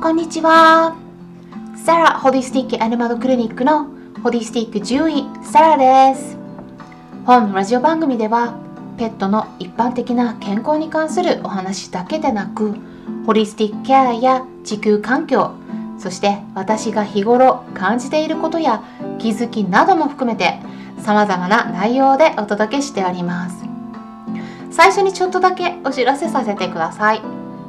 こんにちは。サラホリスティックアニマルクリニックのホリスティック獣医サラです。本ラジオ番組ではペットの一般的な健康に関するお話だけでなくホリスティックケアや地球環境そして私が日頃感じていることや気づきなども含めて様々な内容でお届けしております最初にちょっとだけお知らせさせてください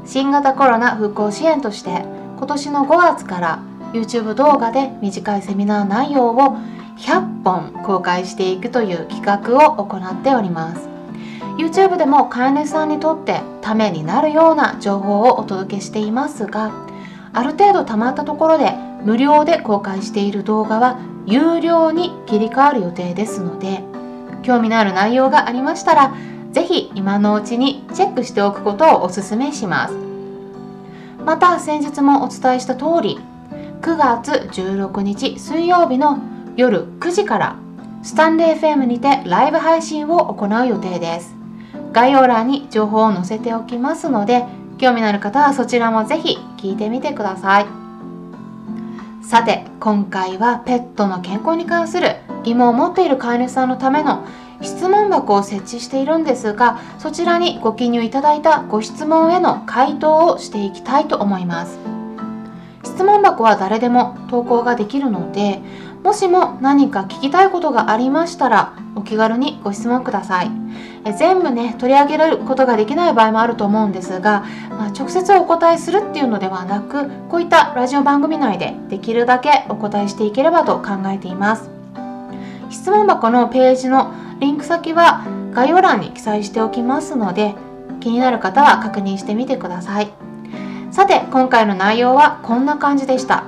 新型コロナ復興支援として今年の5月から YouTube 動画で短いセミナー内容を100本公開していくという企画を行っております。YouTube でも飼い主さんにとってためになるような情報をお届けしていますがある程度たまったところで無料で公開している動画は有料に切り替わる予定ですので興味のある内容がありましたら是非今のうちにチェックしておくことをお勧めします。また先日もお伝えした通り9月16日水曜日の夜9時からスタンレー FM にてライブ配信を行う予定です。概要欄に情報を載せておきますので興味のある方はそちらもぜひ聞いてみてください。さて今回はペットの健康に関する疑問を持っている飼い主さんのための質問箱を設置しているんですがそちらにご記入いただいたご質問への回答をしていきたいと思います。質問箱は誰でも投稿ができるのでもしも何か聞きたいことがありましたらお気軽にご質問ください。え全部ね取り上げることができない場合もあると思うんですが、まあ、直接お答えするっていうのではなくこういったラジオ番組内でできるだけお答えしていければと考えています。質問箱のページのリンク先は概要欄に記載しておきますので気になる方は確認してみてください。さて今回の内容はこんな感じでした。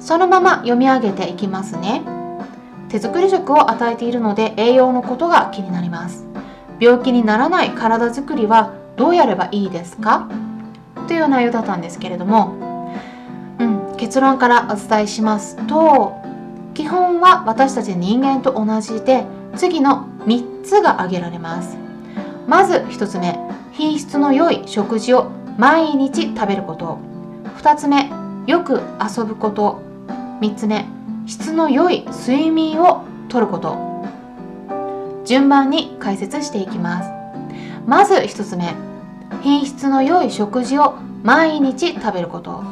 そのまま読み上げていきますね。手作り食を与えているので栄養のことが気になります。病気にならない体づくりはどうやればいいですか？という内容だったんですけれども、うん、結論からお伝えしますと基本は私たち人間と同じで次の3つが挙げられます。まず1つ目品質の良い食事を毎日食べること。2つ目よく遊ぶこと。3つ目質の良い睡眠をとること。順番に解説していきます。まず1つ目品質の良い食事を毎日食べること。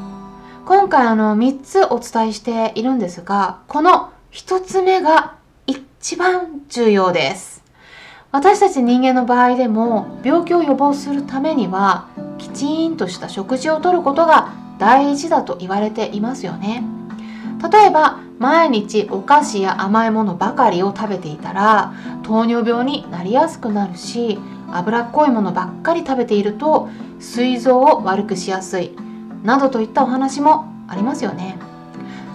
今回あの3つお伝えしているんですがこの1つ目が一番重要です。私たち人間の場合でも病気を予防するためにはきちんとした食事をとることが大事だと言われていますよね。例えば毎日お菓子や甘いものばかりを食べていたら糖尿病になりやすくなるし脂っこいものばっかり食べていると膵臓を悪くしやすいなどといったお話もありますよね。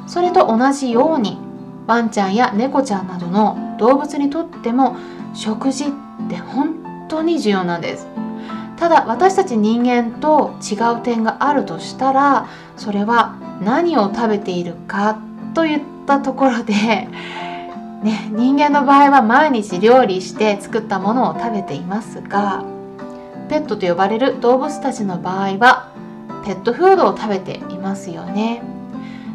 それと同じようにワンちゃんや猫ちゃんなどの動物にとっても食事って本当に重要なんです。ただ私たち人間と違う点があるとしたらそれは何を食べているかといったところで、ね、人間の場合は毎日料理して作ったものを食べていますがペットと呼ばれる動物たちの場合はペットフードを食べていますよね。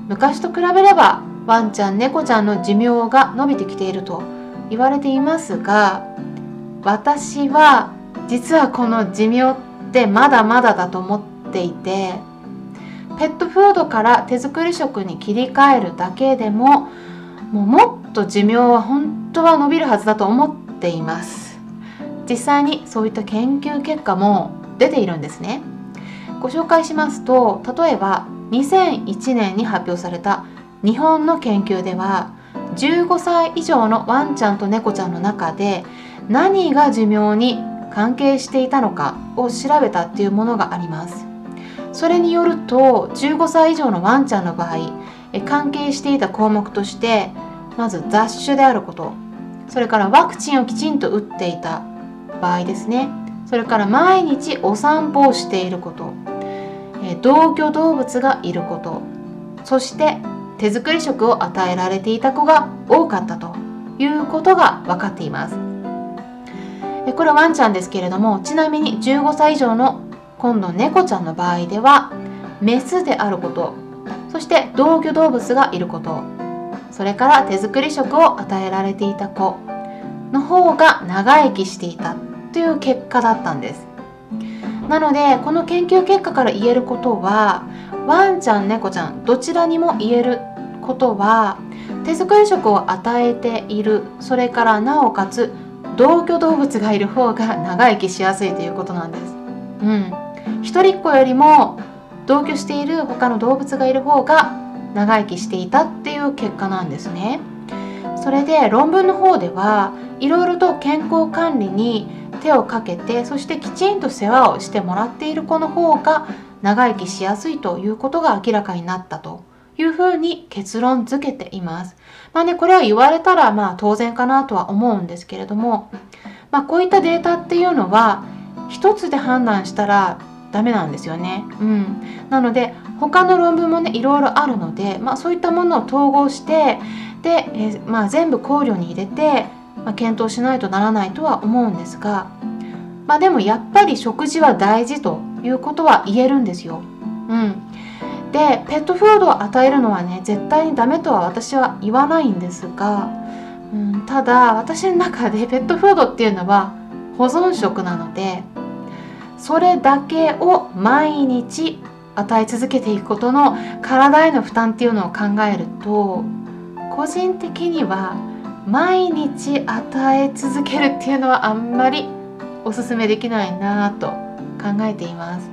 昔と比べればワンちゃん猫ちゃんの寿命が伸びてきていると言われていますが私は実はこの寿命ってまだまだだと思っていてペットフードから手作り食に切り替えるだけでももうもっと寿命は本当は伸びるはずだと思っています。実際にそういった研究結果も出ているんですね。ご紹介しますと例えば2001年に発表された日本の研究では15歳以上のワンちゃんと猫ちゃんの中で何が寿命に関係していたのかを調べたっていうものがあります。それによると15歳以上のワンちゃんの場合関係していた項目としてまず雑種であることそれからワクチンをきちんと打っていた場合ですね。それから毎日お散歩をしていること同居動物がいることそして手作り食を与えられていた子が多かったということが分かっています。これはワンちゃんですけれどもちなみに15歳以上の今度猫ちゃんの場合ではメスであることそして同居動物がいることそれから手作り食を与えられていた子の方が長生きしていたという結果だったんです。なのでこの研究結果から言えることはワンちゃん猫ちゃんどちらにも言えることは手作り食を与えているそれからなおかつ同居動物がいる方が長生きしやすいということなんです。うん、一人っ子よりも同居している他の動物がいる方が長生きしていたっていう結果なんですね。それで論文の方ではいろいろと健康管理に手をかけてそしてきちんと世話をしてもらっている子の方が長生きしやすいということが明らかになったというふうに結論付けています。まあね、これは言われたらまあ当然かなとは思うんですけれども、まあ、こういったデータっていうのは一つで判断したらダメなんですよね。うん、なので他の論文もねいろいろあるので、まあ、そういったものを統合してで、えー、まあ、全部考慮に入れて、まあ、検討しないとならないとは思うんですが、まあ、でもやっぱり食事は大事ということは言えるんですよ。うん、でペットフードを与えるのはね絶対にダメとは私は言わないんですが、うん、ただ私の中で ペットフードっていうのは保存食なのでそれだけを毎日与え続けていくことの体への負担っていうのを考えると個人的には毎日与え続けるっていうのはあんまりおすすめできないなと考えています。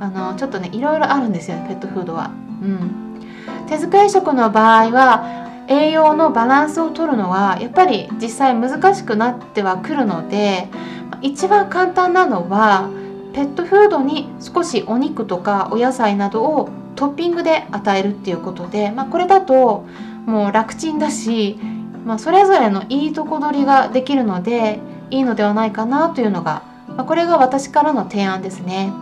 あのちょっとねいろいろあるんですよねペットフードは。うん、手作り食の場合は栄養のバランスをとるのはやっぱり実際難しくなってはくるので一番簡単なのはペットフードに少しお肉とかお野菜などをトッピングで与えるっていうことで、まあ、これだともう楽ちんだし、まあ、それぞれのいいとこ取りができるのでいいのではないかなというのが、まあ、これが私からの提案ですね。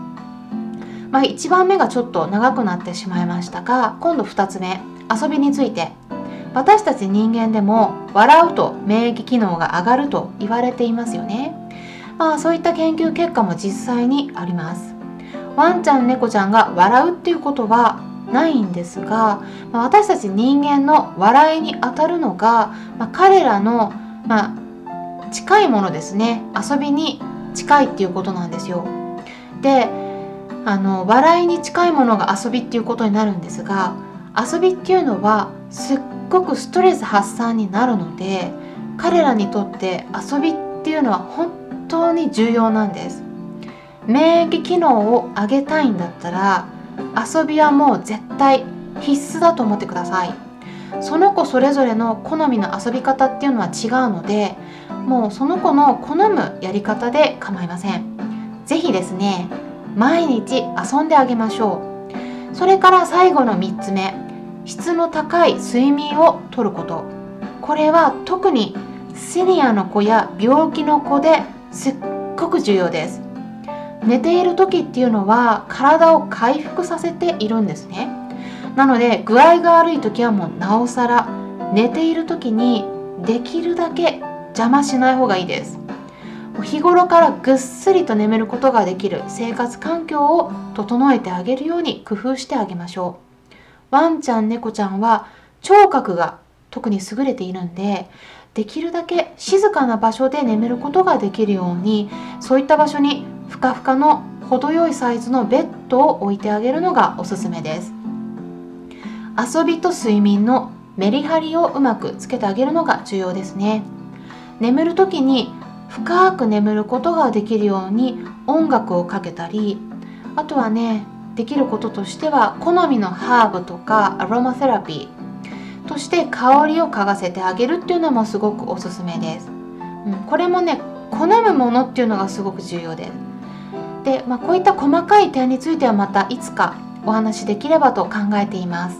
まあ、1番目がちょっと長くなってしまいましたが今度2つ目遊びについて。私たち人間でも笑うと免疫機能が上がると言われていますよね。まあそういった研究結果も実際にあります。ワンちゃん猫ちゃんが笑うっていうことはないんですが、まあ、私たち人間の笑いにあたるのが、まあ、彼らの、まあ、近いものですね。遊びに近いっていうことなんですよ。であの笑いに近いものが遊びっていうことになるんですが遊びっていうのはすっごくストレス発散になるので彼らにとって遊びっていうのは本当に重要なんです。免疫機能を上げたいんだったら遊びはもう絶対必須だと思ってください。その子それぞれの好みの遊び方っていうのは違うのでもうその子の好むやり方で構いません。是非ですね毎日遊んであげましょう。それから最後の3つ目質の高い睡眠をとること。これは特にシニアの子や病気の子ですっごく重要です。寝ている時っていうのは体を回復させているんですね。なので具合が悪い時はもうなおさら寝ている時にできるだけ邪魔しない方がいいです。日頃からぐっすりと眠ることができる生活環境を整えてあげるように工夫してあげましょう。ワンちゃん猫ちゃんは聴覚が特に優れているんでできるだけ静かな場所で眠ることができるようにそういった場所にふかふかの程よいサイズのベッドを置いてあげるのがおすすめです。遊びと睡眠のメリハリをうまくつけてあげるのが重要ですね。眠る時に深く眠ることができるように音楽をかけたりあとはねできることとしては好みのハーブとかアロマセラピーとして香りを嗅がせてあげるっていうのもすごくおすすめです、うん、これもね好むものっていうのがすごく重要です。で、まあ、こういった細かい点についてはまたいつかお話しできればと考えています。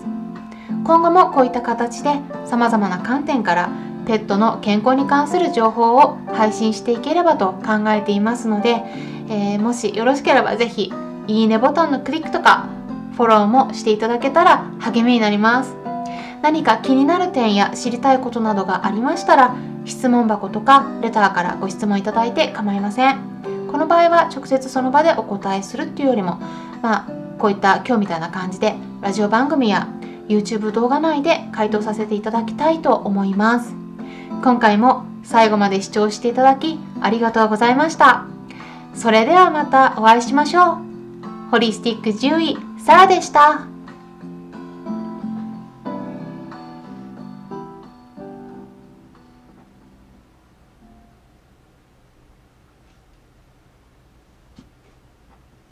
今後もこういった形でさまざまな観点からペットの健康に関する情報を配信していければと考えていますので、えー、もしよろしければ是非いいねボタンのクリックとかフォローもしていただけたら励みになります。何か気になる点や知りたいことなどがありましたら質問箱とかレターからご質問いただいて構いません。この場合は直接その場でお答えするっていうよりもまあこういった今日みたいな感じでラジオ番組や YouTube 動画内で回答させていただきたいと思います。今回も最後まで視聴していただきありがとうございました。それではまたお会いしましょう。ホリスティック獣医サラでした。